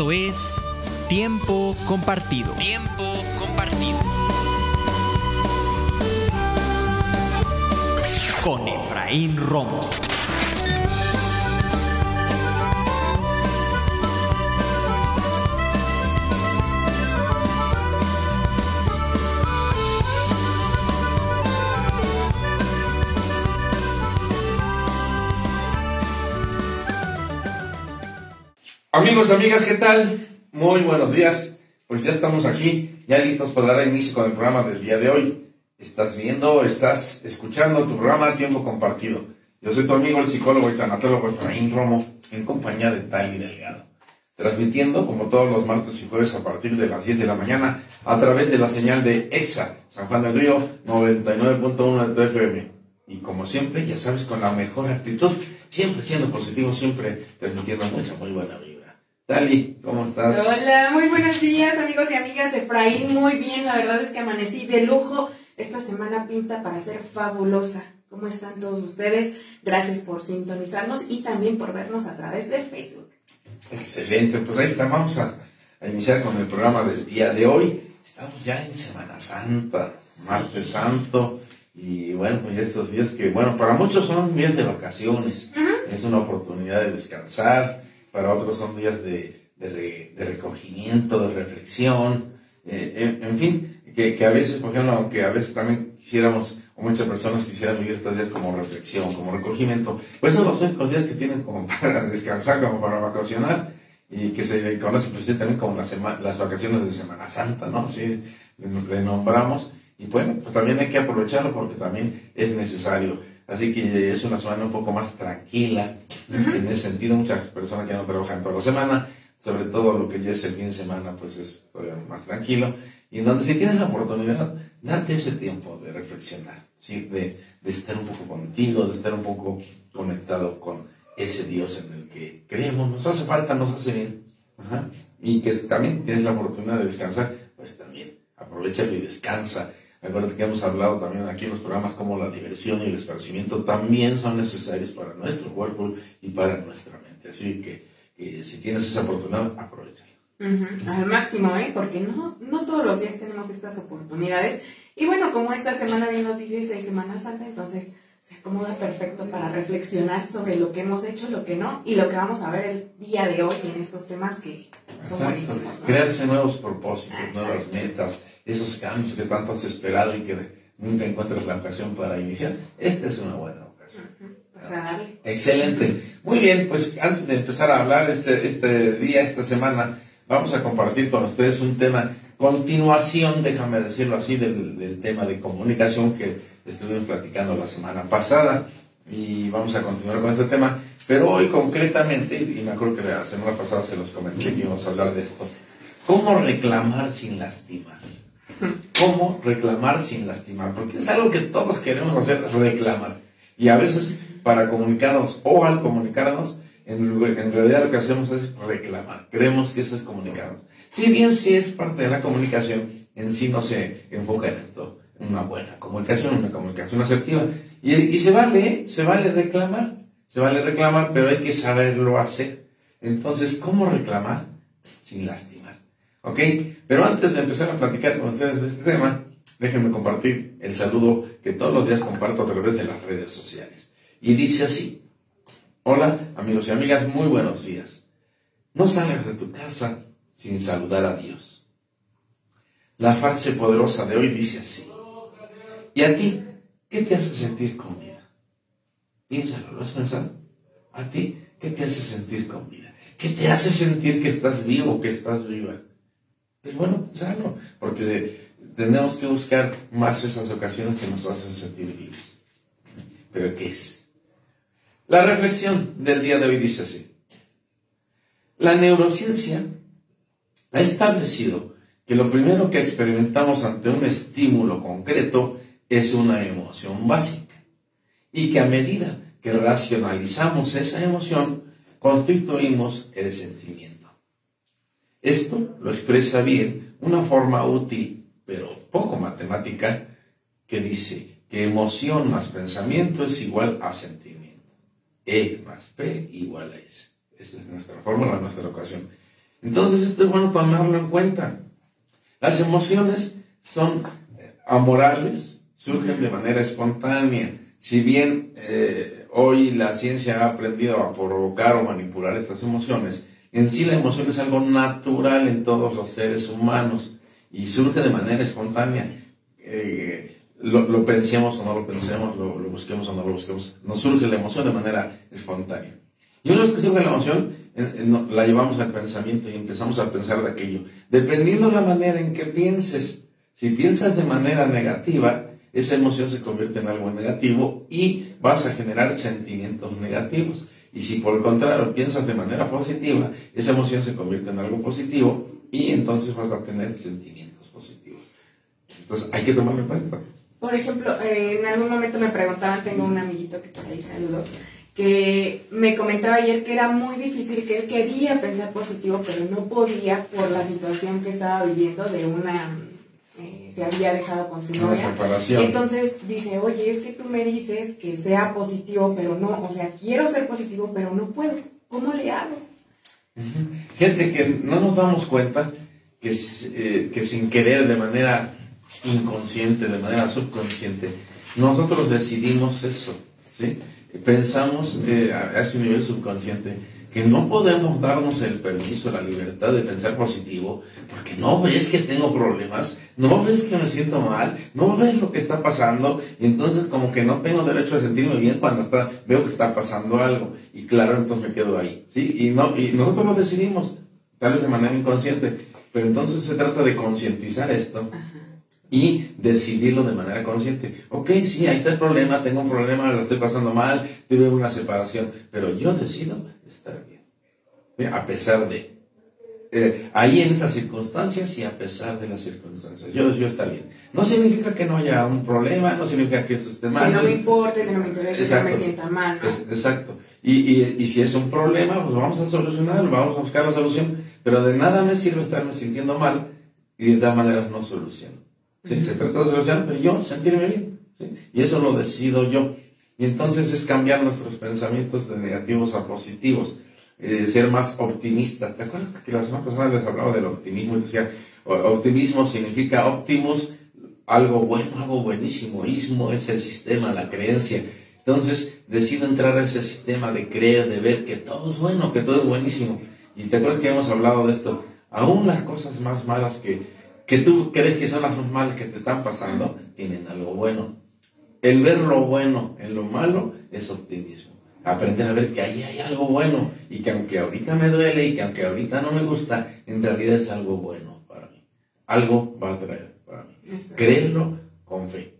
Esto es Tiempo Compartido. Tiempo compartido. Con Efraín Romo. Amigos, amigas, ¿qué tal? Muy buenos días. Pues ya estamos aquí, ya listos para dar inicio con el programa del día de hoy. Estás viendo, estás escuchando tu programa Tiempo Compartido. Yo soy tu amigo, el psicólogo y tanatólogo Efraín Romo, en compañía de Tali Delgado. Transmitiendo, como todos los martes y jueves, a partir de las 10 de la mañana, a través de la señal de EXA, San Juan del Río, 99.1 de tu FM. Y como siempre, ya sabes, con la mejor actitud, siempre siendo positivo, siempre transmitiendo mucha, muy buena vida. Dali, ¿cómo estás? Hola, muy buenos días amigos y amigas. Efraín, muy bien. La verdad es que amanecí de lujo. Esta semana pinta para ser fabulosa. ¿Cómo están todos ustedes? Gracias por sintonizarnos y también por vernos a través de Facebook. Excelente, pues ahí está. Vamos a, a iniciar con el programa del día de hoy. Estamos ya en Semana Santa, Martes Santo. Y bueno, pues estos días que, bueno, para muchos son días de vacaciones. Es una oportunidad de descansar para otros son días de, de, de recogimiento, de reflexión, eh, en, en, fin, que, que, a veces, por ejemplo, aunque a veces también quisiéramos, o muchas personas quisieran vivir estos días como reflexión, como recogimiento, pues son los únicos días que tienen como para descansar, como para vacacionar, y que se conocen pues, también como las, las vacaciones de Semana Santa, ¿no? Así le nombramos, y bueno, pues también hay que aprovecharlo porque también es necesario. Así que es una semana un poco más tranquila. En ese sentido, muchas personas que no trabajan toda la semana, sobre todo lo que ya es el fin de semana, pues es todavía más tranquilo. Y en donde si tienes la oportunidad, date ese tiempo de reflexionar, ¿sí? de, de estar un poco contigo, de estar un poco conectado con ese Dios en el que creemos. Nos hace falta, nos hace bien. Ajá. Y que también tienes la oportunidad de descansar, pues también aprovechalo y descansa Acuérdate que hemos hablado también aquí en los programas como la diversión y el esparcimiento también son necesarios para nuestro cuerpo y para nuestra mente. Así que, que si tienes esa oportunidad, aprovechala. Uh -huh. Al máximo, ¿eh? Porque no, no todos los días tenemos estas oportunidades. Y bueno, como esta semana bien nos dice es Semana Santa, entonces se acomoda perfecto para reflexionar sobre lo que hemos hecho, lo que no, y lo que vamos a ver el día de hoy en estos temas que son Exacto. buenísimos. ¿no? Crearse nuevos propósitos, Exacto. nuevas metas, esos cambios que tanto has esperado y que nunca encuentras la ocasión para iniciar. Esta es una buena ocasión. Excelente. Muy bien, pues antes de empezar a hablar este, este día, esta semana, vamos a compartir con ustedes un tema, continuación, déjame decirlo así, del, del tema de comunicación que estuvimos platicando la semana pasada y vamos a continuar con este tema. Pero hoy concretamente, y me acuerdo que la semana pasada se los comenté que íbamos a hablar de esto, ¿cómo reclamar sin lastimar? ¿Cómo reclamar sin lastimar? Porque es algo que todos queremos hacer, reclamar. Y a veces para comunicarnos o al comunicarnos, en, realidad lo que hacemos es reclamar. Creemos que eso es comunicarnos. Si bien sí es parte de la comunicación, en sí no se enfoca en esto. Una buena comunicación, una comunicación asertiva. Y, y se vale, ¿eh? se vale reclamar. Se vale reclamar, pero hay que saberlo hacer. Entonces, ¿cómo reclamar sin lastimar? ¿Ok? Pero antes de empezar a platicar con ustedes de este tema, déjenme compartir el saludo que todos los días comparto a través de las redes sociales. Y dice así, hola amigos y amigas, muy buenos días. No salgas de tu casa sin saludar a Dios. La frase poderosa de hoy dice así, ¿y a ti qué te hace sentir con vida? Piénsalo, ¿lo has pensado? ¿A ti qué te hace sentir con vida? ¿Qué te hace sentir que estás vivo, que estás viva? Es bueno pensarlo, porque tenemos que buscar más esas ocasiones que nos hacen sentir vivos. ¿Pero qué es? La reflexión del día de hoy dice así. La neurociencia ha establecido que lo primero que experimentamos ante un estímulo concreto es una emoción básica y que a medida que racionalizamos esa emoción, constituimos el sentimiento. Esto lo expresa bien una forma útil, pero poco matemática, que dice que emoción más pensamiento es igual a sentimiento. E más P igual a S. Esa es nuestra fórmula, nuestra ocasión. Entonces esto es bueno tomarlo en cuenta. Las emociones son eh, amorales, surgen de manera espontánea. Si bien eh, hoy la ciencia ha aprendido a provocar o manipular estas emociones, en sí la emoción es algo natural en todos los seres humanos y surge de manera espontánea. Eh, lo, pensemos o no lo pensemos, lo, busquemos o no lo busquemos, nos surge la emoción de manera espontánea. Y una vez que surge la emoción, la llevamos al pensamiento y empezamos a pensar de aquello. Dependiendo la manera en que pienses, si piensas de manera negativa, esa emoción se convierte en algo negativo y vas a generar sentimientos negativos. Y si por el contrario piensas de manera positiva, esa emoción se convierte en algo positivo y entonces vas a tener sentimientos positivos. Entonces hay que tomarlo en cuenta. Por ejemplo, eh, en algún momento me preguntaban, tengo un amiguito que por ahí saludó, que me comentaba ayer que era muy difícil, que él quería pensar positivo, pero no podía por la situación que estaba viviendo de una eh, se había dejado con su novia. Entonces dice, oye, es que tú me dices que sea positivo, pero no, o sea, quiero ser positivo, pero no puedo. ¿Cómo le hago? Gente que no nos damos cuenta que, eh, que sin querer, de manera inconsciente, de manera subconsciente, nosotros decidimos eso, ¿sí? Pensamos eh, a ese nivel subconsciente que no podemos darnos el permiso, la libertad de pensar positivo, porque no ves que tengo problemas, no ves que me siento mal, no ves lo que está pasando, y entonces como que no tengo derecho a sentirme bien cuando está, veo que está pasando algo, y claro, entonces me quedo ahí, ¿sí? Y, no, y nosotros lo decidimos, tal vez de manera inconsciente, pero entonces se trata de concientizar esto. Y decidirlo de manera consciente. Ok, sí, ahí está el problema, tengo un problema, lo estoy pasando mal, tuve una separación, pero yo decido estar bien. A pesar de. Eh, ahí en esas circunstancias y a pesar de las circunstancias. Yo decido estar bien. No significa que no haya un problema, no significa que esto esté mal. Que no me importe, que no me interese, que me sienta mal. exacto. Y, y, y, si es un problema, pues vamos a solucionarlo, vamos a buscar la solución. Pero de nada me sirve estarme sintiendo mal y de todas maneras no soluciono. ¿Sí? Se trata de solucionar, pero yo sentirme bien. ¿sí? Y eso lo decido yo. Y entonces es cambiar nuestros pensamientos de negativos a positivos, eh, ser más optimistas. ¿Te acuerdas que la semana pasada les hablaba del optimismo? Y decía, optimismo significa optimus, algo bueno, algo buenísimo. Ismo es el sistema, la creencia. Entonces decido entrar a ese sistema de creer, de ver que todo es bueno, que todo es buenísimo. Y te acuerdas que hemos hablado de esto. Aún las cosas más malas que, que tú crees que son las más malas que te están pasando, tienen algo bueno. El ver lo bueno en lo malo es optimismo. Aprender a ver que ahí hay algo bueno y que aunque ahorita me duele y que aunque ahorita no me gusta, en realidad es algo bueno para mí. Algo va a traer para mí. Creerlo con fe.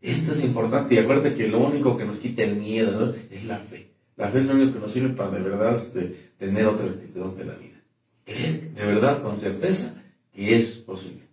Esto es importante y acuérdate que lo único que nos quita el miedo es la fe. La fe es lo único que nos sirve para de verdad este, tener otra actitud de la vida. Creer de verdad con certeza que es posible.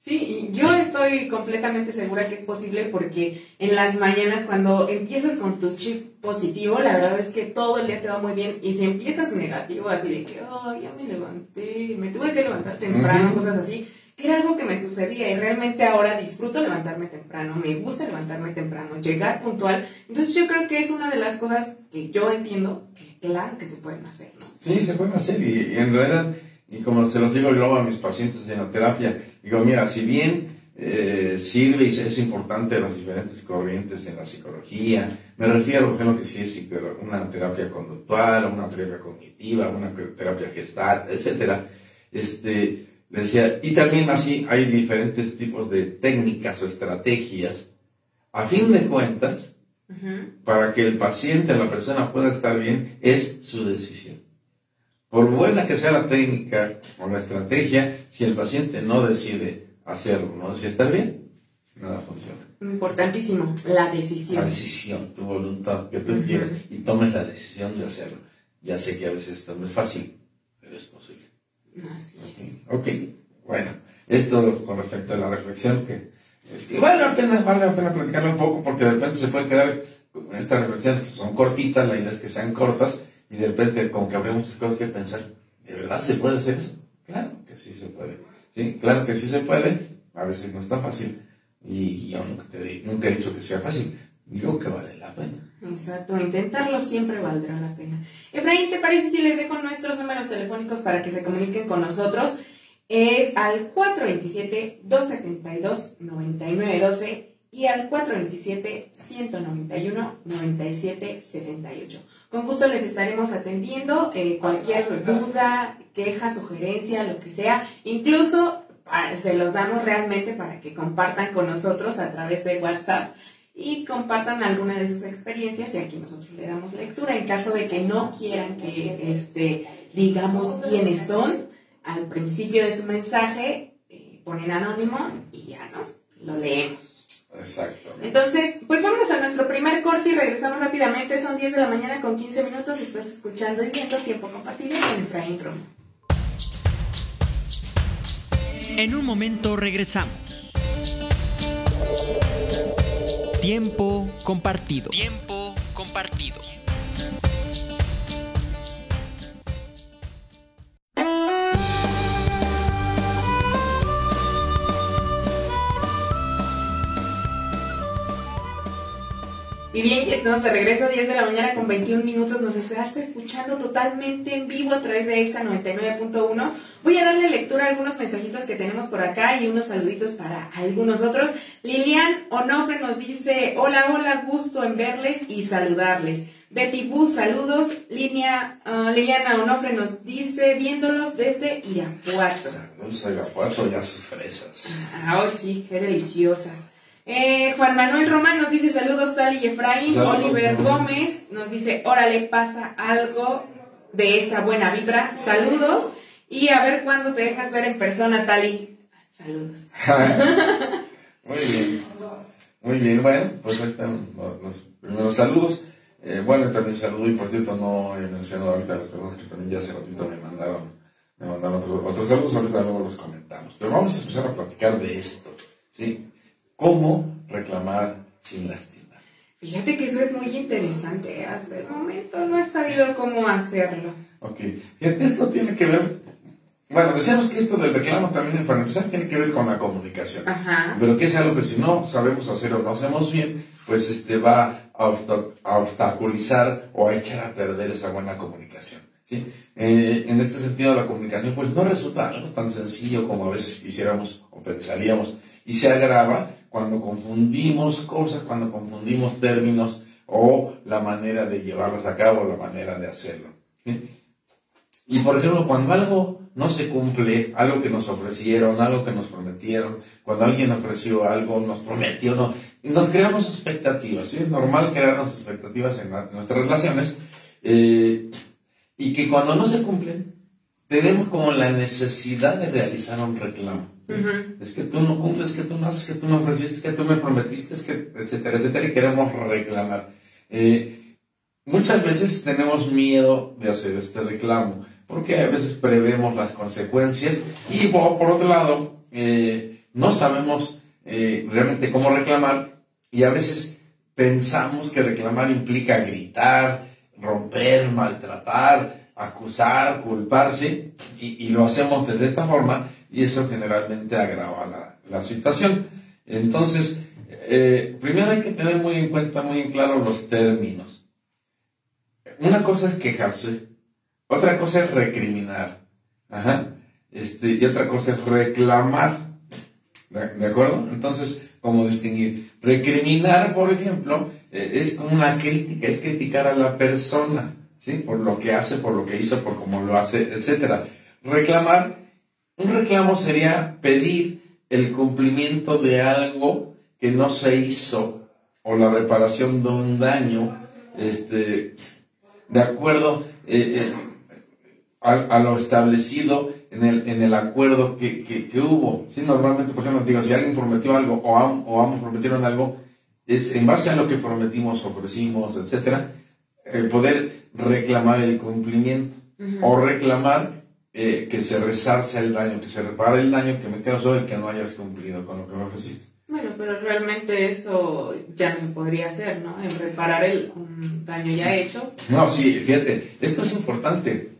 Sí, yo estoy completamente segura que es posible porque en las mañanas cuando empiezas con tu chip positivo, la verdad es que todo el día te va muy bien y si empiezas negativo, así de que, oh, ya me levanté, me tuve que levantar temprano, cosas así, que era algo que me sucedía y realmente ahora disfruto levantarme temprano, me gusta levantarme temprano, llegar puntual. Entonces yo creo que es una de las cosas que yo entiendo que claro que se pueden hacer, ¿no? Sí, se pueden hacer y en realidad y como se los digo luego a mis pacientes en la terapia, digo, mira, si bien eh, sirve y es importante las diferentes corrientes en la psicología, me refiero, por ejemplo, que si es una terapia conductual, una terapia cognitiva, una terapia gestal, etcétera, este, decía, y también así hay diferentes tipos de técnicas o estrategias, a fin de cuentas, para que el paciente, la persona pueda estar bien, es su decisión. Por buena que sea la técnica o la estrategia, si el paciente no decide hacerlo, no decide estar bien, nada funciona. Importantísimo, la decisión. La decisión, tu voluntad, que tú quieras y tomes la decisión de hacerlo. Ya sé que a veces esto no es fácil, pero es posible. Así es. Ok, bueno, esto con respecto a la reflexión que, vale la pena, vale la pena platicarlo un poco porque de repente se puede quedar estas reflexiones que son cortitas, la idea es que sean cortas y de repente como que habría cosas que pensar, ¿de verdad se puede hacer eso? Claro que sí se puede. Sí, claro que sí se puede, a veces no es tan fácil y yo nunca, te, nunca he dicho que sea fácil, digo que vale la pena. Exacto, intentarlo siempre valdrá la pena. Efraín, ¿te parece si les dejo nuestros números telefónicos para que se comuniquen con nosotros? Es al 427-272-9912 y al 427-191-9778. Con gusto les estaremos atendiendo eh, cualquier duda, queja, sugerencia, lo que sea. Incluso ah, se los damos realmente para que compartan con nosotros a través de WhatsApp y compartan alguna de sus experiencias y aquí nosotros le damos lectura. En caso de que no quieran que este, digamos quiénes son al principio de su mensaje eh, ponen anónimo y ya no lo leemos exacto. Entonces pues vámonos a nuestro primer corte y regresamos rápidamente. Son 10 de la mañana con 15 minutos. Estás escuchando y viendo tiempo compartido con Efraín Romo en un momento regresamos. Tiempo compartido. Tiempo compartido. Y bien, estamos de regreso, 10 de la mañana con 21 minutos. Nos estás escuchando totalmente en vivo a través de EXA 99.1. Voy a darle lectura a algunos mensajitos que tenemos por acá y unos saluditos para algunos otros. Lilian Onofre nos dice: Hola, hola, gusto en verles y saludarles. Betty Bus, saludos. Línea, uh, Liliana Onofre nos dice: Viéndolos desde Irapuato. Saludos a Irapuato y a sus fresas. Ah, oh, sí, qué deliciosas. Eh, Juan Manuel Román nos dice saludos Tali y Efraín. Oliver Gómez nos dice, órale, pasa algo de esa buena vibra. Saludos. Y a ver cuándo te dejas ver en persona, Tali. Saludos. Muy bien. Muy bien, bueno, pues ahí están los, primeros saludos. Eh, bueno, también saludo y por cierto no he mencionado ahorita las personas que también ya hace ratito me mandaron, me mandaron otros, otros saludos, ahorita luego los comentamos. Pero vamos a empezar a platicar de esto, ¿sí? Cómo reclamar sin lastimar. Fíjate que eso es muy interesante. Hasta el momento no he sabido cómo hacerlo. Ok. Fíjate, esto tiene que ver. Bueno, decíamos que esto del reclamo también, para empezar, tiene que ver con la comunicación. Ajá. Pero que es algo que si no sabemos hacer o no hacemos bien, pues este va a, obstaculizar o a echar a perder esa buena comunicación. ¿sí? Eh, en este sentido, la comunicación pues no resulta algo tan sencillo como a veces quisiéramos o pensaríamos y se agrava cuando confundimos cosas, cuando confundimos términos o la manera de llevarlos a cabo, la manera de hacerlo. Y por ejemplo, cuando algo no se cumple, algo que nos ofrecieron, algo que nos prometieron, cuando alguien ofreció algo, nos prometió, no, nos creamos expectativas, es normal crearnos expectativas en, nuestras relaciones, eh, y que cuando no se cumplen, tenemos como la necesidad de realizar un reclamo. Es que tú no cumples, que tú no haces, que tú no ofreciste, que tú me prometiste, que, etcétera, etcétera, y queremos reclamar. Eh, muchas veces tenemos miedo de hacer este reclamo, porque a veces prevemos las consecuencias y por, otro lado, eh, no sabemos eh, realmente cómo reclamar y a veces pensamos que reclamar implica gritar, romper, maltratar, acusar, culparse, y, y lo hacemos de esta forma y eso generalmente agrava la, situación. Entonces, eh, primero hay que tener muy en cuenta, muy en claro los términos. Una cosa es quejarse, otra cosa es recriminar, este, y otra cosa es reclamar. ¿De, acuerdo? Entonces, ¿cómo distinguir? Recriminar, por ejemplo, eh, es una crítica, es criticar a la persona, ¿sí? Por lo que hace, por lo que hizo, por cómo lo hace, etc. Reclamar un reclamo sería pedir el cumplimiento de algo que no se hizo o la reparación de un daño, este, de acuerdo eh, eh, a, lo establecido en el, en el acuerdo que, que, hubo. Sí, normalmente, por ejemplo, digo, si alguien prometió algo o, o ambos prometieron algo, es en base a lo que prometimos, ofrecimos, etcétera, eh, poder reclamar el cumplimiento o reclamar eh, que se resarce el daño, que se repare el daño que me causó el que no hayas cumplido con lo que me ofreciste. Bueno, pero realmente eso ya no se podría hacer, ¿no? En reparar el daño ya hecho. No, sí, fíjate, esto es importante.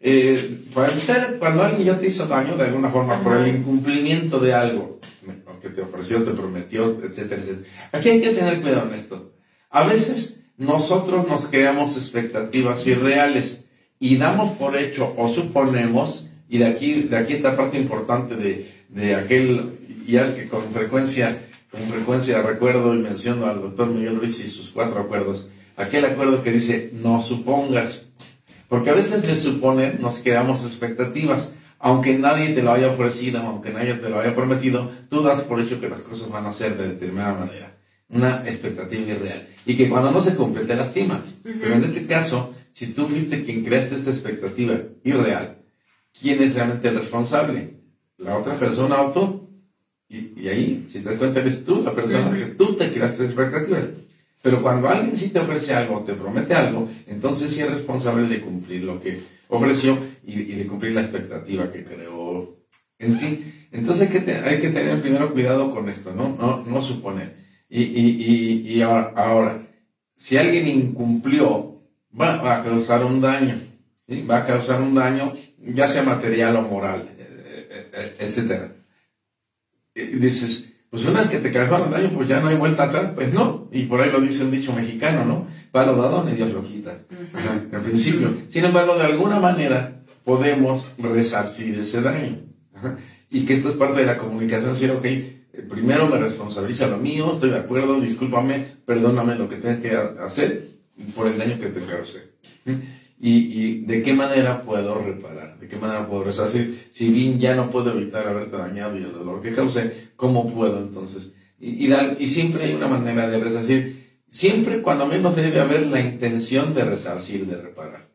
Eh, para empezar, cuando alguien ya te hizo daño de alguna forma por el incumplimiento de algo, que te ofreció, te prometió, etcétera, etcétera. Aquí hay que tener cuidado en esto. A veces nosotros nos creamos expectativas irreales y damos por hecho o suponemos, y de aquí, de aquí esta parte importante de, de aquel, ya es que con frecuencia, con frecuencia recuerdo y menciono al doctor Miguel Ruiz y sus cuatro acuerdos, aquel acuerdo que dice no supongas, porque a veces de suponer nos creamos expectativas, aunque nadie te lo haya ofrecido, aunque nadie te lo haya prometido, tú das por hecho que las cosas van a ser de determinada manera, una expectativa irreal, y que cuando no se cumple te lastima. Pero en este caso, si tú fuiste quien creaste esta expectativa irreal, ¿quién es realmente el responsable? La otra persona o tú. Y, ahí, si te das cuenta, eres tú la persona que tú te creaste expectativas. Pero cuando alguien sí te ofrece algo, te promete algo, entonces sí es responsable de cumplir lo que ofreció y, de cumplir la expectativa que creó en ti. Entonces hay que, hay que tener primero cuidado con esto, ¿no? No, no suponer. Y, y, y ahora, ahora, si alguien incumplió, va, a causar un daño. Va a causar un daño, ya sea material o moral, eh, eh, eh, etcétera. Y dices, pues una vez que te causaron daño, pues ya no hay vuelta atrás. Pues no. Y por ahí lo dice un dicho mexicano, ¿no? Palo dado, ni Dios lo quita. En principio. Sin embargo, de alguna manera podemos resarcir ese daño. Y que esto es parte de la comunicación, decir, ok, primero me responsabiliza lo mío, estoy de acuerdo, discúlpame, perdóname lo que tenga que hacer por el daño que te causé. Y, y, de qué manera puedo reparar, de qué manera puedo resarcir. Si bien ya no puedo evitar haberte dañado y el dolor que causé, ¿cómo puedo entonces? Y, y, y siempre hay una manera de resarcir, siempre cuando menos debe haber la intención de resarcir, de reparar.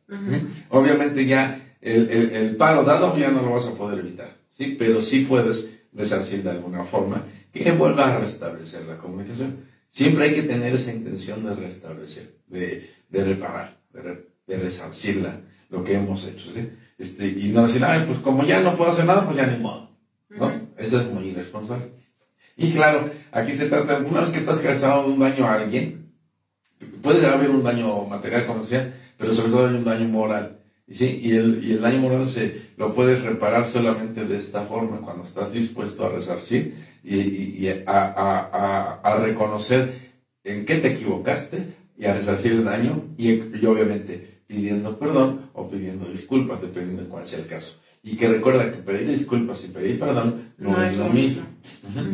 Obviamente ya el, el, el, palo dado ya no lo vas a poder evitar, ¿sí? Pero sí puedes resarcir de alguna forma que vuelva a restablecer la comunicación. Siempre hay que tener esa intención de restablecer, de, de reparar, de, de resarcir lo que hemos hecho, ¿sí? Este, y no decir, ay, pues como ya no puedo hacer nada, pues ya ni modo, ¿no? Eso es muy irresponsable. Y claro, aquí se trata, una vez que te has causado un daño a alguien, puede haber un daño material, como decía, pero sobre todo hay un daño moral. ¿Sí? Y, el, y el daño moral se lo puedes reparar solamente de esta forma, cuando estás dispuesto a resarcir y, y, a, a, a, a, reconocer en qué te equivocaste y a resarcir el daño y, y obviamente pidiendo perdón o pidiendo disculpas, dependiendo de cuál sea el caso. Y que recuerda que pedir disculpas y pedir perdón no, es, lo mismo.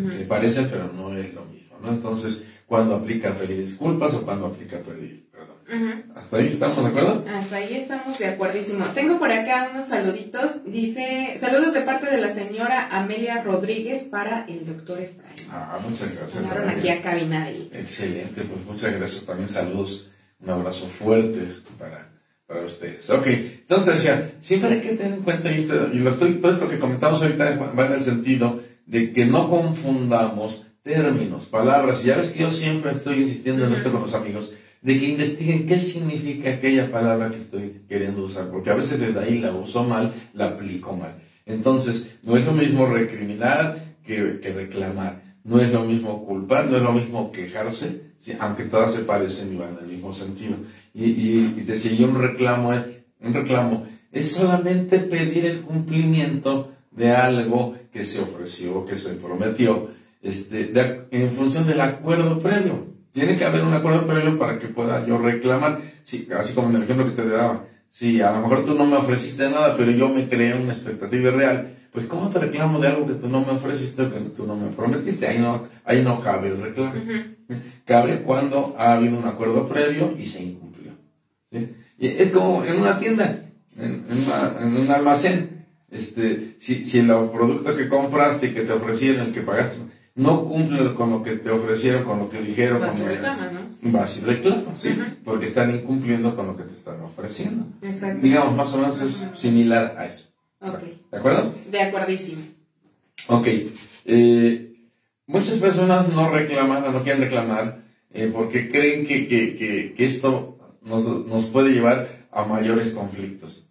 Se parece, pero no es lo mismo. ¿no? Entonces, cuando aplica pedir disculpas o cuando aplica pedir perdón. ¿Hasta ahí estamos de acuerdo? Hasta ahí estamos de acuerdísimo. Tengo por acá unos saluditos. Dice, saludos de parte de la señora Amelia Rodríguez para el doctor Efraín. Ah, muchas gracias. Llegaron aquí a cabina de Excelente, pues muchas gracias. También saludos, un abrazo fuerte para para ustedes. Ok, entonces decía, siempre hay que tener en cuenta, y, esto, y lo estoy, todo esto que comentamos ahorita va en el sentido de que no confundamos términos, palabras, y ya ves que yo siempre estoy insistiendo en esto con los amigos, de que investiguen qué significa aquella palabra que estoy queriendo usar, porque a veces desde ahí la uso mal, la aplico mal. Entonces, no es lo mismo recriminar que, que reclamar, no es lo mismo culpar, no es lo mismo quejarse, aunque todas se parecen y van el mismo sentido y, y, y decía un reclamo, un reclamo es solamente pedir el cumplimiento de algo que se ofreció, que se prometió, este, en función del acuerdo previo. Tiene que haber un acuerdo previo para que pueda yo reclamar, sí, así como en el ejemplo que te daba. Sí, a lo mejor tú no me ofreciste nada, pero yo me creé una expectativa real. Pues, ¿cómo te reclamo de algo que tú no me ofreciste, que tú no me prometiste? Ahí no, ahí no cabe el reclamo. Cabe cuando ha habido un acuerdo previo y se incumple. Y es como en una tienda, en, un almacén. Este, si, si el producto que compraste y que te ofrecieron, el que pagaste, no cumple con lo que te ofrecieron, con lo que dijeron. Vas y reclama, ¿no? Vas y reclama, sí. Porque están incumpliendo con lo que te están ofreciendo. Exacto. Digamos, más o menos es similar a eso. ¿De acuerdo? De acuerdísimo. Ok. Eh, muchas personas no reclaman o no quieren reclamar eh, porque creen que, que, que, que esto nos, nos puede llevar a mayores conflictos.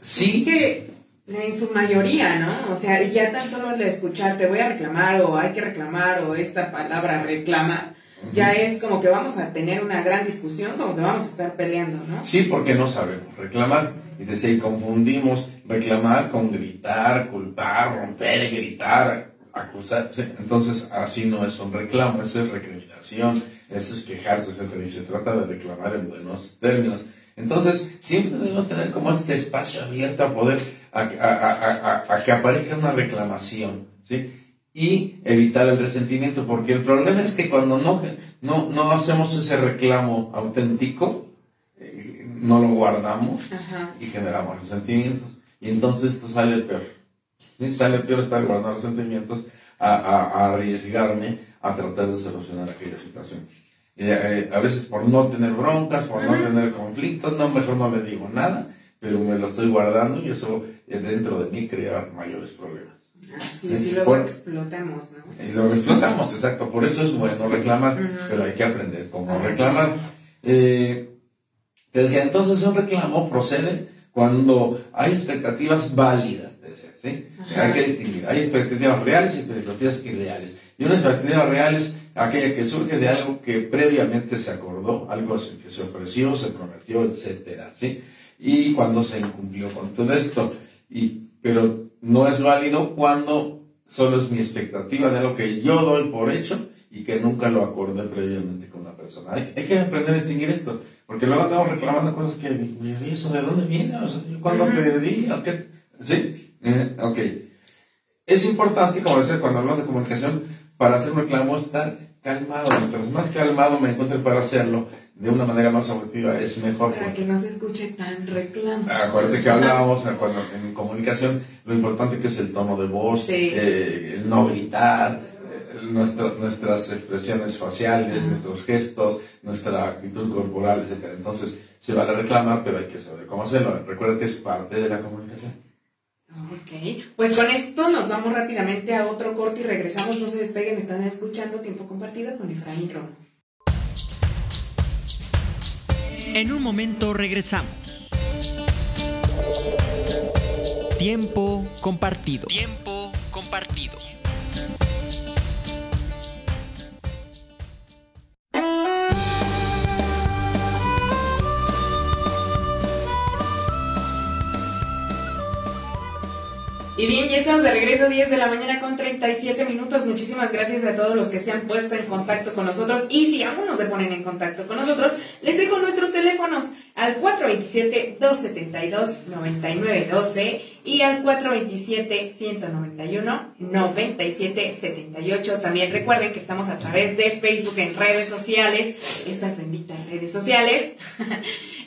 Sí. que en su mayoría, ¿no? O sea, ya tan solo el escuchar, te voy a reclamar o hay que reclamar o esta palabra reclama, ya es como que vamos a tener una gran discusión, como que vamos a estar peleando, ¿no? Sí, porque no sabemos reclamar. Y decía, confundimos reclamar con gritar, culpar, romper, gritar, acusar. Entonces, así no es un reclamo, eso es recriminación, eso es quejarse, etc. Y se trata de reclamar en buenos términos. Entonces, siempre debemos tener como este espacio abierto a poder, a, que aparezca una reclamación, ¿sí? Y evitar el resentimiento, porque el problema es que cuando no, no, no hacemos ese reclamo auténtico, eh, no lo guardamos y generamos resentimientos. Y entonces esto sale peor. ¿sí? Sale peor estar guardando resentimientos a, a, arriesgarme a tratar de solucionar aquella situación. Eh, a veces por no tener broncas, por no tener conflictos, no, mejor no le digo nada, pero me lo estoy guardando y eso dentro de mí crea mayores problemas. Sí, sí, luego explotamos, ¿no? Y luego explotamos, exacto. Por eso es bueno reclamar, pero hay que aprender cómo reclamar. Eh, te decía, entonces un reclamo procede cuando hay expectativas válidas, ¿sí? Hay que distinguir. Hay expectativas reales y expectativas irreales. Y una expectativa real es aquella que surge de algo que previamente se acordó, algo que se ofreció, se prometió, etcétera, ¿sí? Y cuando se incumplió con todo esto. Y, pero no es válido cuando solo es mi expectativa de algo que yo doy por hecho y que nunca lo acordé previamente con la persona. Hay, que aprender a distinguir esto, porque luego andamos reclamando cosas que, ¿y eso de dónde viene? O sea, ¿Cuándo pedí? qué? ¿Sí? Eh, ok. Es importante, como decía, cuando hablamos de comunicación, para hacer un reclamo estar calmado. Mientras más calmado me encuentre para hacerlo de una manera más objetiva es mejor. Para que no se escuche tan reclamo. Acuérdate que hablábamos cuando, en comunicación lo importante que es el tono de voz, eh, el no gritar, eh, nuestras expresiones faciales, nuestros gestos, nuestra actitud corporal, etc. Entonces se vale reclamar, pero hay que saber cómo hacerlo. Recuerda que es parte de la comunicación. Ok, pues con esto nos vamos rápidamente a otro corte y regresamos. No se despeguen, están escuchando Tiempo Compartido con Efraín Romo. En un momento regresamos. Tiempo compartido. Tiempo compartido. Y bien, ya estamos de regreso 10 de la mañana con 37 minutos. Muchísimas gracias a todos los que se han puesto en contacto con nosotros. Y si aún no se ponen en contacto con nosotros, les dejo nuestros teléfonos al 427-272-9912 y al 427-191-9778. También recuerden que estamos a través de Facebook en redes sociales, estas benditas redes sociales,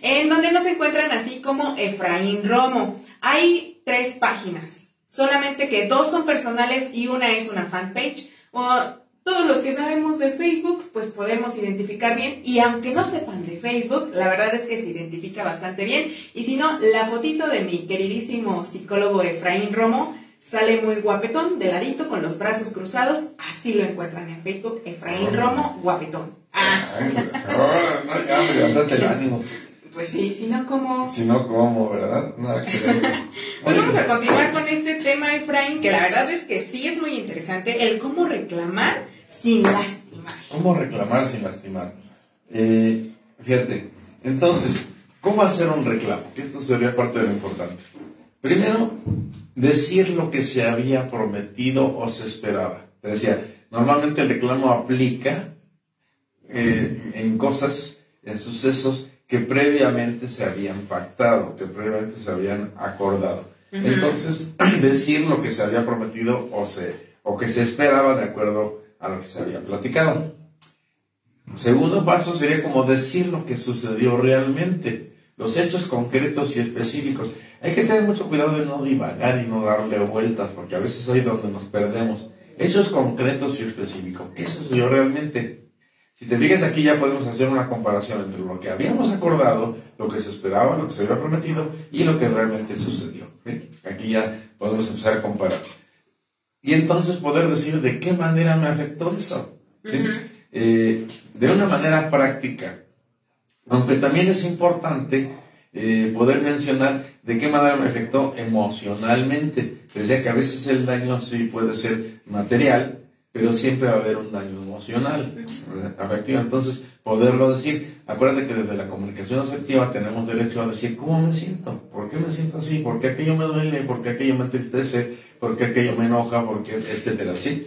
en donde nos encuentran así como Efraín Romo. Hay tres páginas solamente que dos son personales y una es una fanpage. O todos los que sabemos de Facebook, pues podemos identificar bien. Y aunque no sepan de Facebook, la verdad es que se identifica bastante bien. Y si no, la fotito de mi queridísimo psicólogo Efraín Romo sale muy guapetón, de ladito, con los brazos cruzados. Así lo encuentran en Facebook, Efraín Romo, guapetón. Ah. Pues sí, si no, ¿cómo? Si no, ¿cómo, verdad? No, pues vamos a continuar con este tema, Efraín, que la verdad es que sí es muy interesante, el cómo reclamar sin lastimar. ¿Cómo reclamar sin lastimar? Eh, fíjate, entonces, ¿cómo hacer un reclamo? Que esto sería parte de lo importante. Primero, decir lo que se había prometido o se esperaba. Te decía, normalmente el reclamo aplica eh, en cosas, en sucesos que previamente se habían pactado, que previamente se habían acordado. Entonces, decir lo que se había prometido o, se, o que se esperaba de acuerdo a lo que se había platicado. Segundo paso sería como decir lo que sucedió realmente, los hechos concretos y específicos. Hay que tener mucho cuidado de no divagar y no darle vueltas, porque a veces ahí es donde nos perdemos. Hechos concretos y específicos. ¿Qué sucedió realmente? Si te fijas aquí ya podemos hacer una comparación entre lo que habíamos acordado, lo que se esperaba, lo que se había prometido y lo que realmente sucedió. Aquí ya podemos empezar a comparar. Y entonces poder decir de qué manera me afectó eso. Eh, de una manera práctica. Aunque también es importante eh, poder mencionar de qué manera me afectó emocionalmente. Decía que a veces el daño sí puede ser material, pero siempre va a haber un daño emocional, afectivo. Entonces, poderlo decir, acuérdate que desde la comunicación afectiva tenemos derecho a decir cómo me siento, por qué me siento así, por qué aquello me duele, por qué aquello me entristece, por qué aquello me enoja, por etcétera, ¿sí?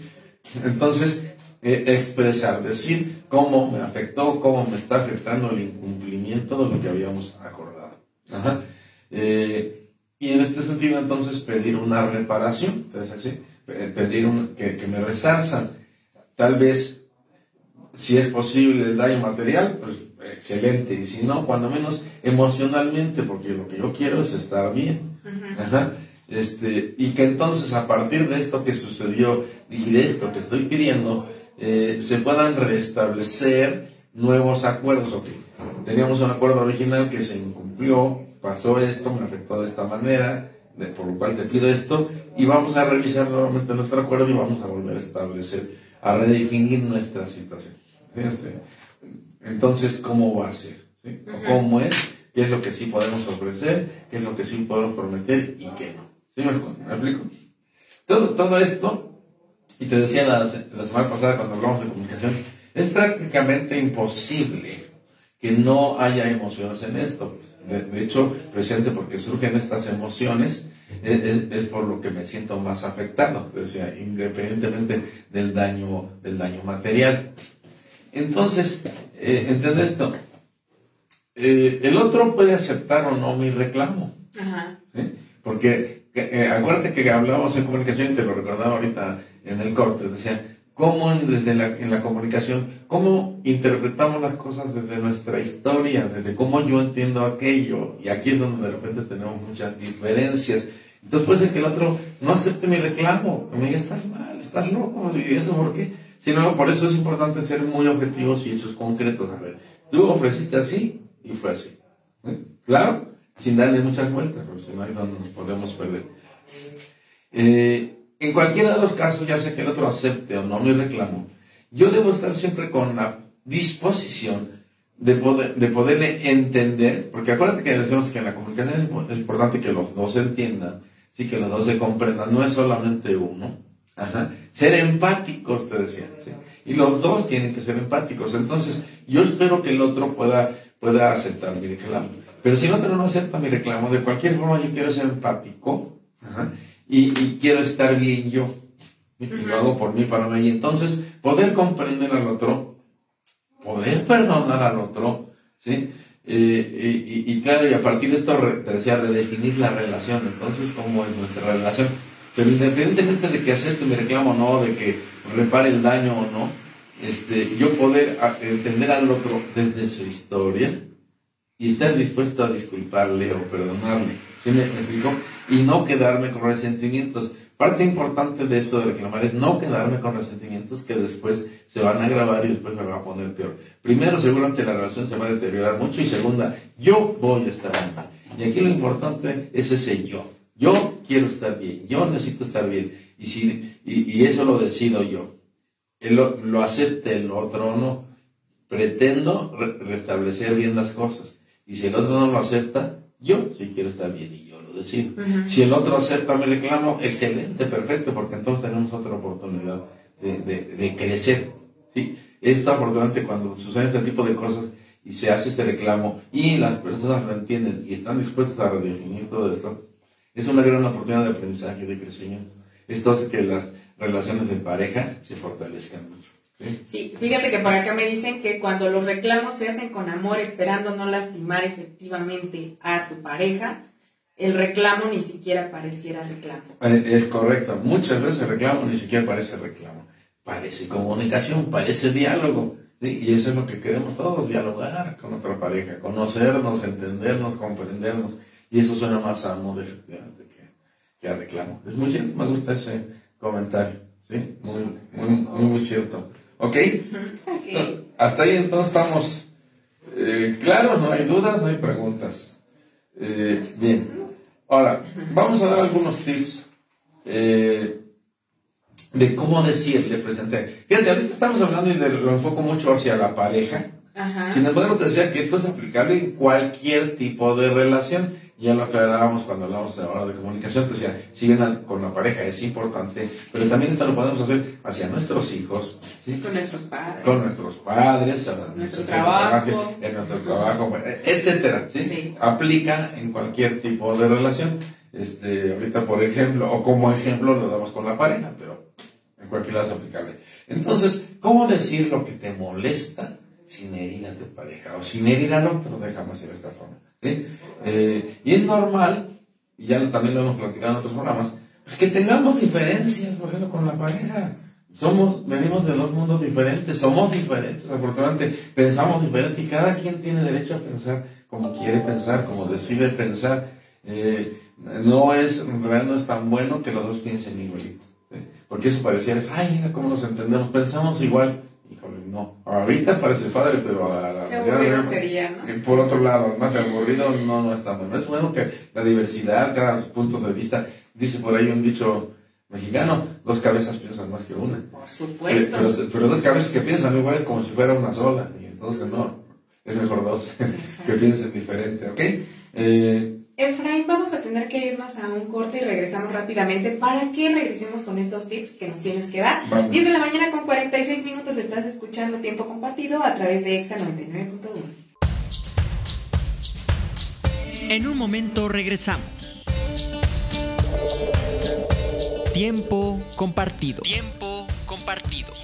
Entonces, eh, expresar, decir cómo me afectó, cómo me está afectando el incumplimiento de lo que habíamos acordado. Ajá. Eh, y en este sentido, entonces, pedir una reparación, entonces, así, pedir que, que, me resarzan. Tal vez, si es posible el daño material, pues excelente, y si no, cuando menos emocionalmente, porque lo que yo quiero es estar bien. Ajá. Este, y que entonces a partir de esto que sucedió y de esto que estoy pidiendo, eh, se puedan restablecer nuevos acuerdos. Teníamos un acuerdo original que se incumplió, pasó esto, me afectó de esta manera, de, por lo cual te pido esto, y vamos a revisar nuevamente nuestro acuerdo y vamos a volver a establecer, a redefinir nuestra situación. Entonces, ¿cómo va a ser? ¿Cómo es? ¿Qué es lo que sí podemos ofrecer? ¿Qué es lo que sí podemos prometer y qué no? ¿Sí me, explico? Todo, todo esto y te decía la, la semana pasada cuando hablamos de comunicación, es prácticamente imposible que no haya emociones en esto. De, hecho, presente porque surgen estas emociones, es, por lo que me siento más afectado, decía, independientemente del daño, del daño material. Entonces, eh, ¿entendés esto? Eh, el otro puede aceptar o no mi reclamo. Ajá. Porque eh, acuérdate que hablábamos en comunicación, y te lo recordaba ahorita en el corte, decía, cómo desde la, en la comunicación, cómo interpretamos las cosas desde nuestra historia, desde cómo yo entiendo aquello, y aquí es donde de repente tenemos muchas diferencias. Entonces puede ser que el otro no acepte mi reclamo, que me diga, estás mal, estás loco, y eso por qué. Sino, por eso es importante ser muy objetivos y hechos concretos. A ver, tú ofreciste así y fue así. ¿Eh? Claro, sin darle muchas vueltas, porque si no donde nos podemos perder. Eh, en cualquiera de los casos, ya sea que el otro acepte o no mi reclamo, yo debo estar siempre con la disposición de, poder, de poderle entender, porque acuérdate que decimos que en la comunicación es importante que los dos entiendan, sí, que los dos se comprendan, no es solamente uno. Ser empáticos, te decía. Y los dos tienen que ser empáticos. Entonces, yo espero que el otro pueda, pueda aceptar mi reclamo. Pero si el otro no acepta mi reclamo, de cualquier forma yo quiero ser empático. Ajá y, quiero estar bien yo. Y lo hago por mí, para mí. Y entonces, poder comprender al otro, poder perdonar al otro, ¿sí? Eh, y, claro, y a partir de esto, te decía, redefinir la relación. Entonces, ¿cómo es nuestra relación? Pero independientemente de que acepte mi reclamo o no, de que repare el daño o no, este, yo poder entender al otro desde su historia y estar dispuesto a disculparle o perdonarle. ¿Sí me, explico? y no quedarme con resentimientos. Parte importante de esto de reclamar es no quedarme con resentimientos que después se van a agravar y después me va a poner peor. Primero, seguramente la relación se va a deteriorar mucho y segunda, yo voy a estar mal. Y aquí lo importante es ese yo. Yo quiero estar bien, yo necesito estar bien. Y, si, y, eso lo decido yo. lo, lo, acepte el otro o no. Pretendo restablecer bien las cosas. Y si el otro no lo acepta, yo sí quiero estar bien y yo decir. Si el otro acepta mi reclamo, excelente, perfecto, porque entonces tenemos otra oportunidad de, crecer. ¿sí? Es importante cuando sucede este tipo de cosas y se hace este reclamo y las personas lo entienden y están dispuestas a redefinir todo esto, es una gran oportunidad de aprendizaje, de crecimiento. Esto hace que las relaciones de pareja se fortalezcan mucho. ¿sí? fíjate que por acá me dicen que cuando los reclamos se hacen con amor, esperando no lastimar efectivamente a tu pareja, el reclamo ni siquiera pareciera reclamo. Eh, es correcto, muchas veces el reclamo ni siquiera parece reclamo. Parece comunicación, parece diálogo. Y eso es lo que queremos todos, dialogar con nuestra pareja, conocernos, entendernos, comprendernos. Y eso suena más a amor efectivamente que, a reclamo. Es muy cierto, me gusta ese comentario. ¿sí? Muy, muy, muy, cierto. ¿Ok? Hasta ahí entonces estamos eh, claros, no hay dudas, no hay preguntas. Eh, bien. Ahora, vamos a dar algunos tips eh, de cómo decirle presente. Fíjate, ahorita estamos hablando y lo enfoco mucho hacia la pareja. Sin embargo, te decía que esto es aplicable en cualquier tipo de relación ya lo aclarábamos cuando hablamos ahora de comunicación, te decía, si bien con la pareja es importante, pero también esto lo podemos hacer hacia nuestros hijos, con nuestros padres, con nuestros padres, en nuestro trabajo, en nuestro trabajo, etcétera, ¿sí? Aplica en cualquier tipo de relación. Este, ahorita por ejemplo, o como ejemplo lo damos con la pareja, pero en cualquiera es aplicable. Entonces, ¿cómo decir lo que te molesta sin herir a tu pareja o sin herir al otro? Déjame de esta forma. Eh, y es normal, y ya también lo hemos platicado en otros programas, que tengamos diferencias, por ejemplo, con la pareja. Somos, venimos de dos mundos diferentes, somos diferentes, afortunadamente, pensamos diferente y cada quien tiene derecho a pensar como quiere pensar, como decide pensar. Eh, no es, en no es tan bueno que los dos piensen igualito. Porque eso pareciera, ay, mira cómo nos entendemos, pensamos igual. Híjole, no. Ahorita parece padre, pero a la Qué aburrido sería, ¿no? Por otro lado, más que aburrido no, no es tan bueno. Es bueno que la diversidad, cada punto de vista, dice por ahí un dicho mexicano, dos cabezas piensan más que una. Por supuesto. Pero, pero dos cabezas que piensan igual es como si fuera una sola. Y entonces no, es mejor dos que piensen diferente, ¿ok? Eh, Efraín, vamos a tener que irnos a un corte y regresamos rápidamente para que regresemos con estos tips que nos tienes que dar. Vamos. 10 de la mañana con 46 minutos estás escuchando Tiempo Compartido a través de EXA 99.1. En un momento regresamos. Tiempo compartido. Tiempo compartido.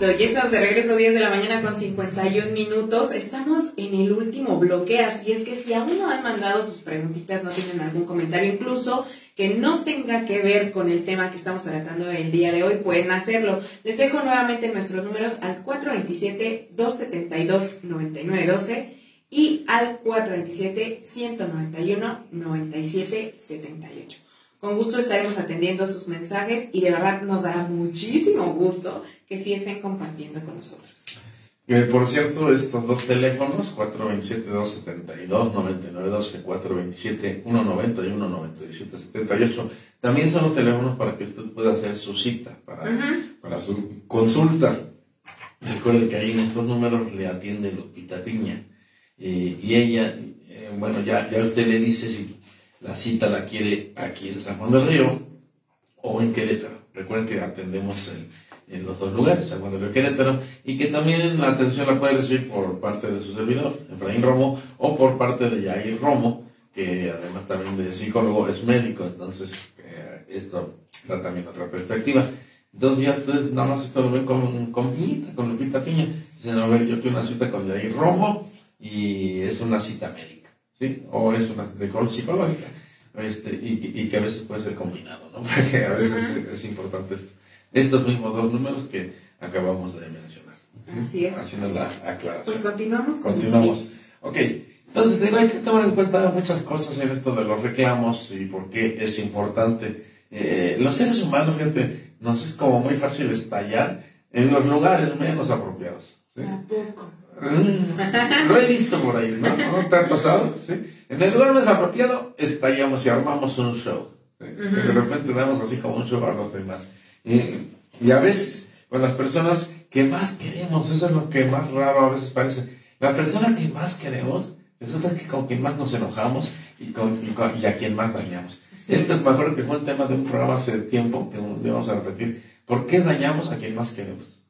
Listo, ya estamos de regreso 10 de la mañana con 51 minutos. Estamos en el último bloque, así es que si aún no han mandado sus preguntitas, no tienen algún comentario, incluso que no tenga que ver con el tema que estamos tratando el día de hoy, pueden hacerlo. Les dejo nuevamente nuestros números al 427-272-9912 y al 427-191-9778. Con gusto estaremos atendiendo sus mensajes y de verdad nos dará muchísimo gusto que sí estén compartiendo con nosotros. Eh, por cierto, estos dos teléfonos, 427-272-9912, 427-191-9778, también son los teléfonos para que usted pueda hacer su cita, para, para su consulta. Recuerde que ahí en estos números le atiende Lupita Piña. Eh, y ella, eh, bueno, ya, ya usted le dice si la cita la quiere aquí en San Juan del Río o en Querétaro. Recuerden que atendemos en, en los dos lugares, San Juan del Río y Querétaro, y que también la atención la puede recibir por parte de su servidor, Efraín Romo, o por parte de Yair Romo, que además también de psicólogo es médico, entonces eh, esto da también otra perspectiva. Entonces ya ustedes nada más esto lo ven con, con Piñita, con Lupita Piña. Dicen, a ver, yo quiero una cita con Yair Romo y es una cita médica. ¿Sí? O es una cita psicológica, este, y, y, que a veces puede ser combinado, ¿no? Porque a veces es, es, importante esto. estos mismos dos números que acabamos de mencionar. Así es. Haciendo la aclaración. Pues continuamos con Continuamos. Ok, entonces digo, hay que tomar en cuenta muchas cosas en esto de los reclamos y por qué es importante. Eh, los seres humanos, gente, nos es como muy fácil estallar en los lugares menos apropiados. ¿sí? ¿A poco? Lo he visto por ahí, ¿no? ¿No te ha pasado? ¿Sí? En el lugar más apropiado estallamos y armamos un show. ¿sí? Uh -huh. De repente damos así como un show a los demás. Y, y, a veces, con las personas que más queremos, eso es lo que más raro a veces parece. La persona que más queremos, resulta que con quien más nos enojamos y, con, y, con, y a quien más dañamos. Sí. Esto es mejor que fue un tema de un programa hace tiempo, que vamos a repetir. ¿Por qué dañamos a quien más queremos?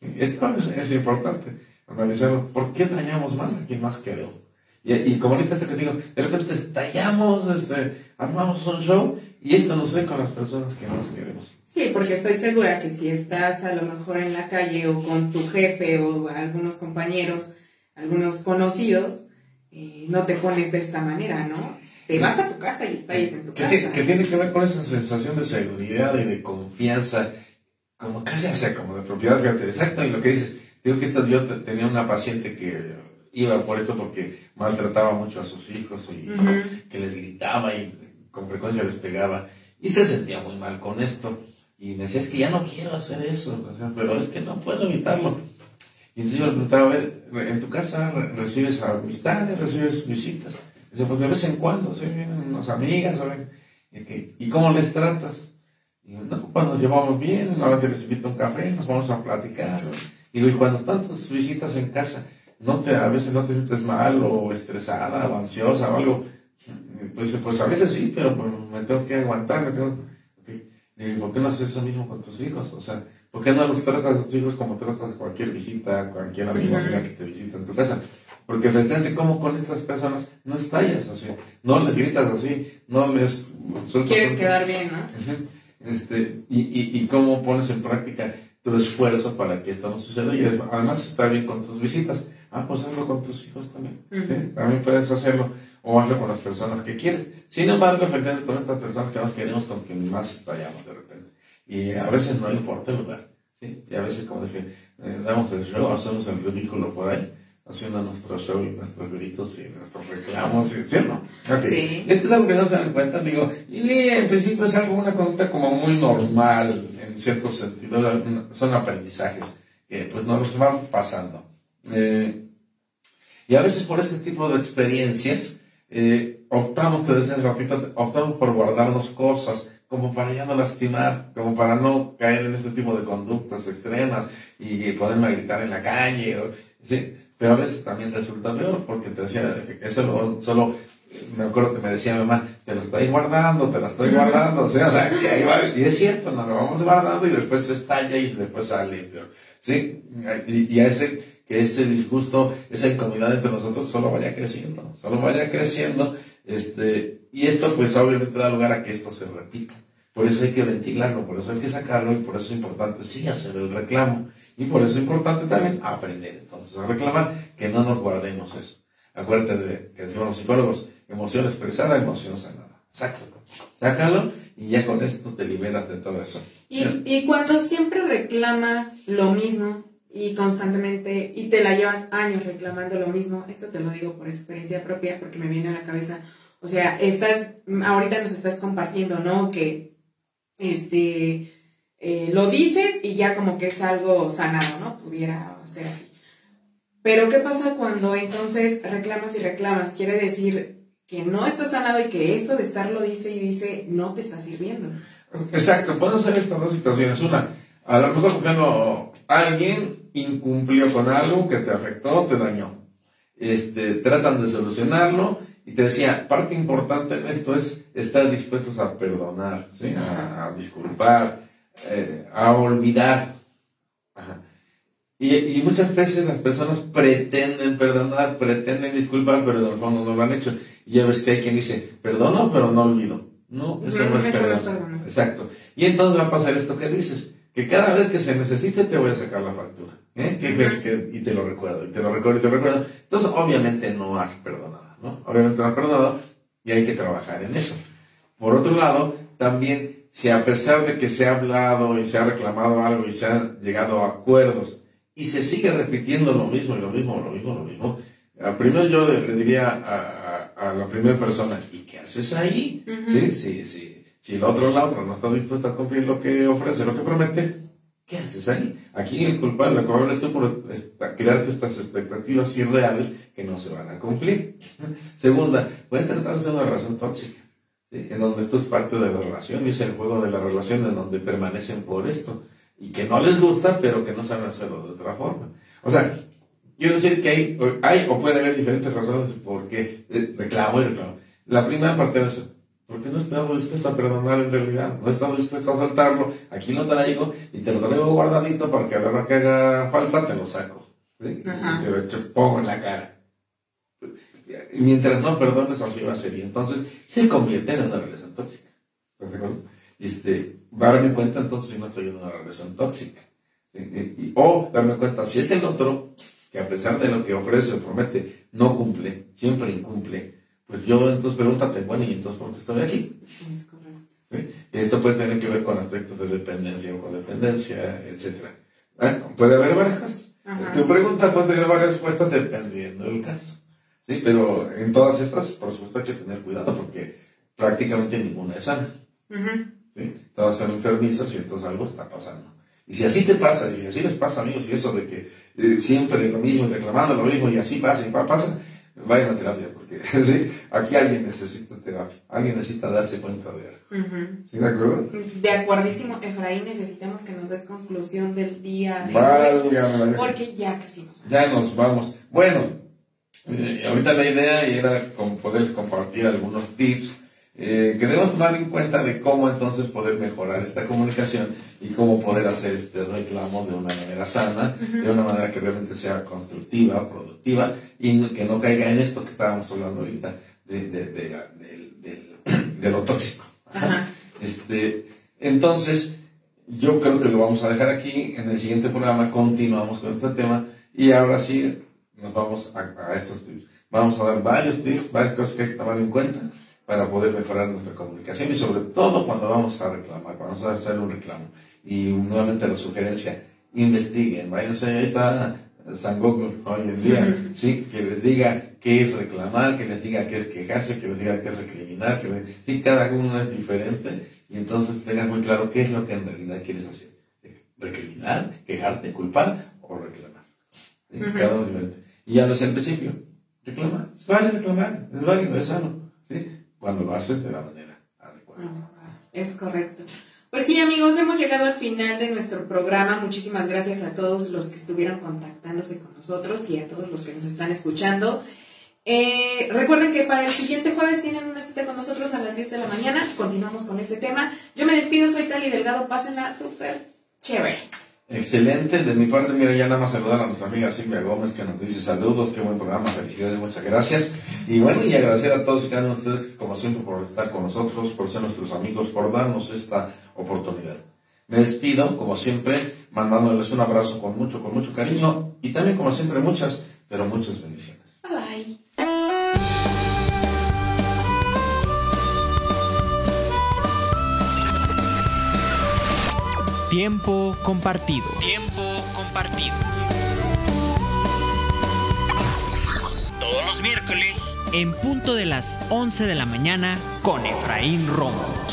Esto es, es importante analizarlo. ¿Por qué dañamos más a quien más queremos? Y, y como ahorita te digo, de repente estallamos, este, armamos un show y esto no sé con las personas que más queremos. Sí, porque estoy segura que si estás a lo mejor en la calle o con tu jefe o algunos compañeros, algunos conocidos, eh, no te pones de esta manera, ¿no? Te vas a tu casa y estallas en tu que casa. que tiene que ver con esa sensación de seguridad y de confianza, como casi hacia como de propiedad, fíjate, exacto, y lo que dices, digo que esta, yo tenía una paciente que iba por esto porque maltrataba mucho a sus hijos y uh -huh. que les gritaba y con frecuencia les pegaba y se sentía muy mal con esto y me decía es que ya no quiero hacer eso, o sea, pero es que no puedo evitarlo. Y entonces yo le preguntaba, a ver, en tu casa recibes amistades, recibes visitas. Dice, pues de vez en cuando, ¿sí? vienen unas amigas, ¿saben? ¿Y, ¿Y cómo les tratas? Y no, pues nos llevamos bien, a veces les invito a un café, nos vamos a platicar. Digo, y cuando tantas visitas en casa, no te, a veces no te sientes mal o estresada o ansiosa o algo. Pues, pues a veces sí, pero pues, me tengo que aguantar, me tengo okay. Digo, ¿por qué no haces eso mismo con tus hijos? O sea, ¿Por qué no los tratas a tus hijos como tratas a cualquier visita, cualquier amigo amiga que te visita en tu casa? Porque efectivamente, como con estas personas no estallas así, no les gritas así, no les... Quieres quedar bien, ¿no? este, y, y, y cómo pones en práctica tu esfuerzo para que esto no suceda y además está bien con tus visitas. Ah, pues hazlo con tus hijos también. También puedes hacerlo o hazlo con las personas que quieres. Sin embargo, efectivamente, con estas personas que más queremos, con quien más estallamos de repente. Y a veces no importa el lugar. ¿sí? Y a veces, como dije, eh, damos el show, hacemos el ridículo por ahí haciendo nuestro show y nuestros gritos y nuestros reclamos, ¿sí o no? Okay. Esto es algo que no se dan cuenta, digo, y en principio es algo, una conducta como muy normal, en cierto sentido, son aprendizajes que pues nos van pasando. Eh, y a veces por ese tipo de experiencias, eh, optamos, te decía ratito, optamos por guardarnos cosas, como para ya no lastimar, como para no caer en este tipo de conductas extremas y poderme gritar en la calle, ¿sí? Pero a veces también resulta peor porque te decía, eso solo, me acuerdo que me decía mi mamá, te lo estoy guardando, te lo estoy guardando, o sea, o sea y es cierto, nos lo vamos guardando y después se estalla y después sale peor, ¿sí? Y, y a ese, que ese disgusto, esa incomodidad entre nosotros solo vaya creciendo, solo vaya creciendo, este, y esto pues obviamente da lugar a que esto se repita. Por eso hay que ventilarlo, por eso hay que sacarlo y por eso es importante sí hacer el reclamo. Y por eso es importante también aprender entonces a reclamar, que no nos guardemos eso. Acuérdate de que decimos los psicólogos, emoción expresada, emoción sanada. Sácalo, sácalo y ya con esto te liberas de todo eso. Y, y cuando siempre reclamas lo mismo y constantemente, y te la llevas años reclamando lo mismo, esto te lo digo por experiencia propia porque me viene a la cabeza, o sea, estás, ahorita nos estás compartiendo, ¿no? Que, este, eh, lo dices y ya como que es algo sanado, ¿no? Pudiera ser así. Pero ¿qué pasa cuando entonces reclamas y reclamas? Quiere decir que no está sanado y que esto de estarlo dice y dice no te está sirviendo. Exacto, pueden ser estas dos situaciones. Una, a lo mejor, por ejemplo, alguien incumplió con algo que te afectó, te dañó. Este, tratan de solucionarlo y te decía, parte importante en esto es estar dispuestos a perdonar, ¿sí? a disculpar, eh, a olvidar. Y, muchas veces las personas pretenden perdonar, pretenden disculpar, pero en el fondo no lo han hecho. Y ya ves que hay quien dice, perdono, pero no olvido. No, eso no, es perdón. Exacto. Y entonces va a pasar esto que dices, que cada vez que se necesite te voy a sacar la factura. ¿eh? y te lo recuerdo, y te lo recuerdo, y te lo recuerdo. Entonces, obviamente no has perdonado, ¿no? Obviamente no has perdonado y hay que trabajar en eso. Por otro lado, también si a pesar de que se ha hablado y se ha reclamado algo y se ha llegado a acuerdos y se sigue repitiendo lo mismo y lo mismo, lo mismo, lo mismo, primero yo le diría a, la primera persona, ¿y qué haces ahí? Sí, sí, sí. Si el otro, la otra no está dispuesta a cumplir lo que ofrece, lo que promete, ¿qué haces ahí? Aquí el culpable, el culpable es tú por crearte estas expectativas irreales que no se van a cumplir. Segunda, puede tratarse de una razón tóxica en donde esto es parte de la relación y es el juego de la relación en donde permanecen por esto y que no les gusta pero que no saben hacerlo de otra forma. O sea, quiero decir que hay, hay o puede haber diferentes razones por qué reclamo y reclamo. La primera parte es eso, porque no he estado dispuesto a perdonar en realidad, no he estado dispuesto a soltarlo, aquí lo traigo y te lo traigo guardadito para que a la hora que haga falta te lo saco. ¿sí? Y te lo pongo en la cara mientras no perdones, así va a ser. Y entonces se convierte en una relación tóxica. ¿Estás de acuerdo? Este, darme cuenta entonces si no estoy en una relación tóxica. o darme cuenta si es el otro que a pesar de lo que ofrece o promete, no cumple, siempre incumple, pues yo entonces pregúntate, bueno, ¿y entonces por qué estoy aquí? Es correcto. ¿Sí? Y esto puede tener que ver con aspectos de dependencia o codependencia, etc. ¿Ah? Puede haber varias cosas. Tu pregunta puede tener varias respuestas dependiendo del caso. Sí, pero en todas estas, por supuesto, hay que tener cuidado porque prácticamente ninguna es sana. ¿sí? Todas son enfermizas y entonces algo está pasando. Y si así te pasa, y si así les pasa, amigos, y eso de que eh, siempre lo mismo, reclamando lo mismo, y así pasa y pasa, vayan a terapia, porque ¿sí? aquí alguien necesita terapia, alguien necesita darse cuenta de algo. ¿Sí, de acuerdo? De acuerdísimo, Efraín, necesitamos que nos des conclusión del día de hoy, porque ya casi nos vamos. Ya nos vamos. Bueno, eh, ahorita la idea era poder compartir algunos tips eh, que debemos tomar en cuenta de cómo entonces poder mejorar esta comunicación y cómo poder hacer este reclamo de una manera sana, de una manera que realmente sea constructiva, productiva y que no caiga en esto que estábamos hablando ahorita de, de, de, lo tóxico. Este, entonces, yo creo que lo vamos a dejar aquí. En el siguiente programa continuamos con este tema y ahora sí nos vamos a, estos tips. Vamos a dar varios tips, varias cosas que hay que tomar en cuenta para poder mejorar nuestra comunicación y sobre todo cuando vamos a reclamar, cuando vamos a hacer un reclamo. Y nuevamente la sugerencia, investiguen, váyanse, ahí está San hoy en día, sí, que les diga qué es reclamar, que les diga qué es quejarse, que les diga qué es recriminar, que les, sí, cada uno es diferente y entonces tengas muy claro qué es lo que en realidad quieres hacer. Recriminar, quejarte, culpar o reclamar. Cada uno es diferente. Y ya no es el principio. Reclamar, es vale reclamar, es válido, es sano, ¿sí? Cuando lo haces de la manera adecuada. Es correcto. Pues sí, amigos, hemos llegado al final de nuestro programa. Muchísimas gracias a todos los que estuvieron contactándose con nosotros y a todos los que nos están escuchando. Eh, recuerden que para el siguiente jueves tienen una cita con nosotros a las 10 de la mañana. Continuamos con este tema. Yo me despido, soy Tali Delgado. Pásenla súper chévere. Excelente. De mi parte, mira, ya nada más saludar a nuestra amiga Silvia Gómez que nos dice saludos, qué buen programa, felicidades, muchas gracias. Y bueno, y agradecer a todos y cada uno de ustedes, como siempre, por estar con nosotros, por ser nuestros amigos, por darnos esta oportunidad. Me despido, como siempre, mandándoles un abrazo con mucho, con mucho cariño y también, como siempre, muchas, pero muchas bendiciones. Tiempo compartido. Tiempo compartido. Todos los miércoles. En punto de las 11 de la mañana con Efraín Romo.